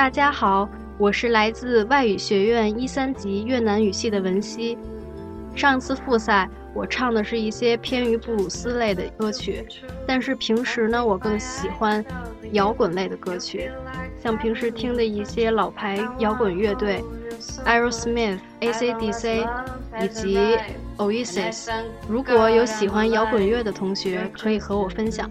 大家好，我是来自外语学院一三级越南语系的文熙。上次复赛，我唱的是一些偏于布鲁斯类的歌曲，但是平时呢，我更喜欢摇滚类的歌曲，像平时听的一些老牌摇滚乐队，Aerosmith、AC/DC 以及 Oasis。如果有喜欢摇滚乐的同学，可以和我分享。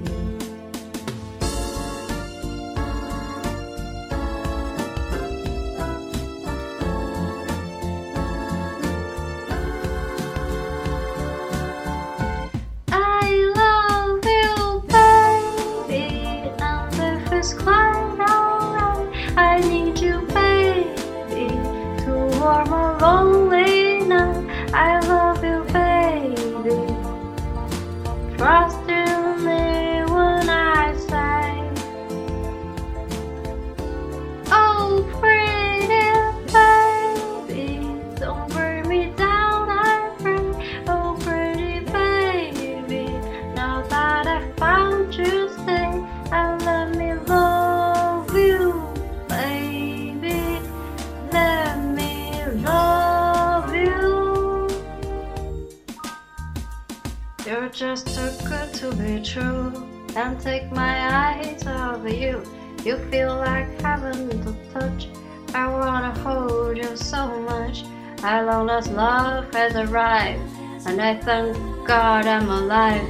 Just too good to be true. Can't take my eyes off you. You feel like heaven to touch. I wanna hold you so much. I long lost love has arrived, and I thank God I'm alive.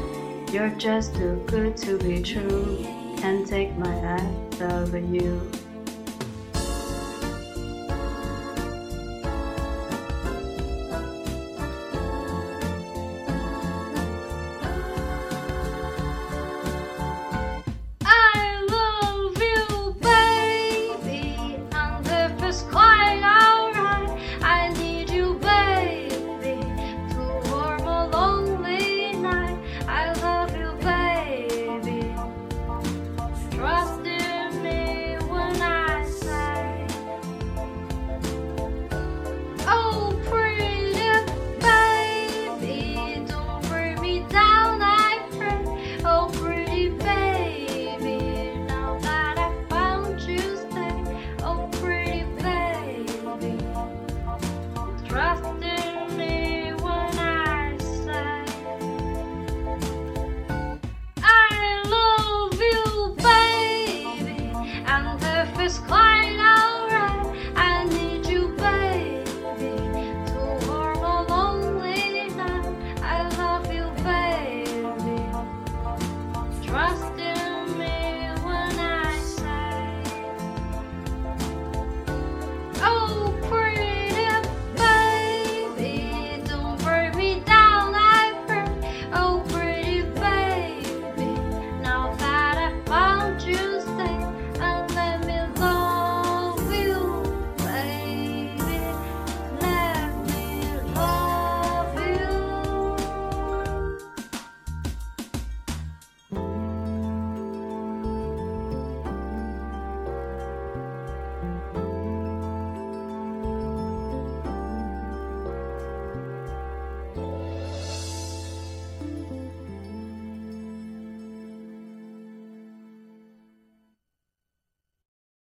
You're just too good to be true. Can't take my eyes off you.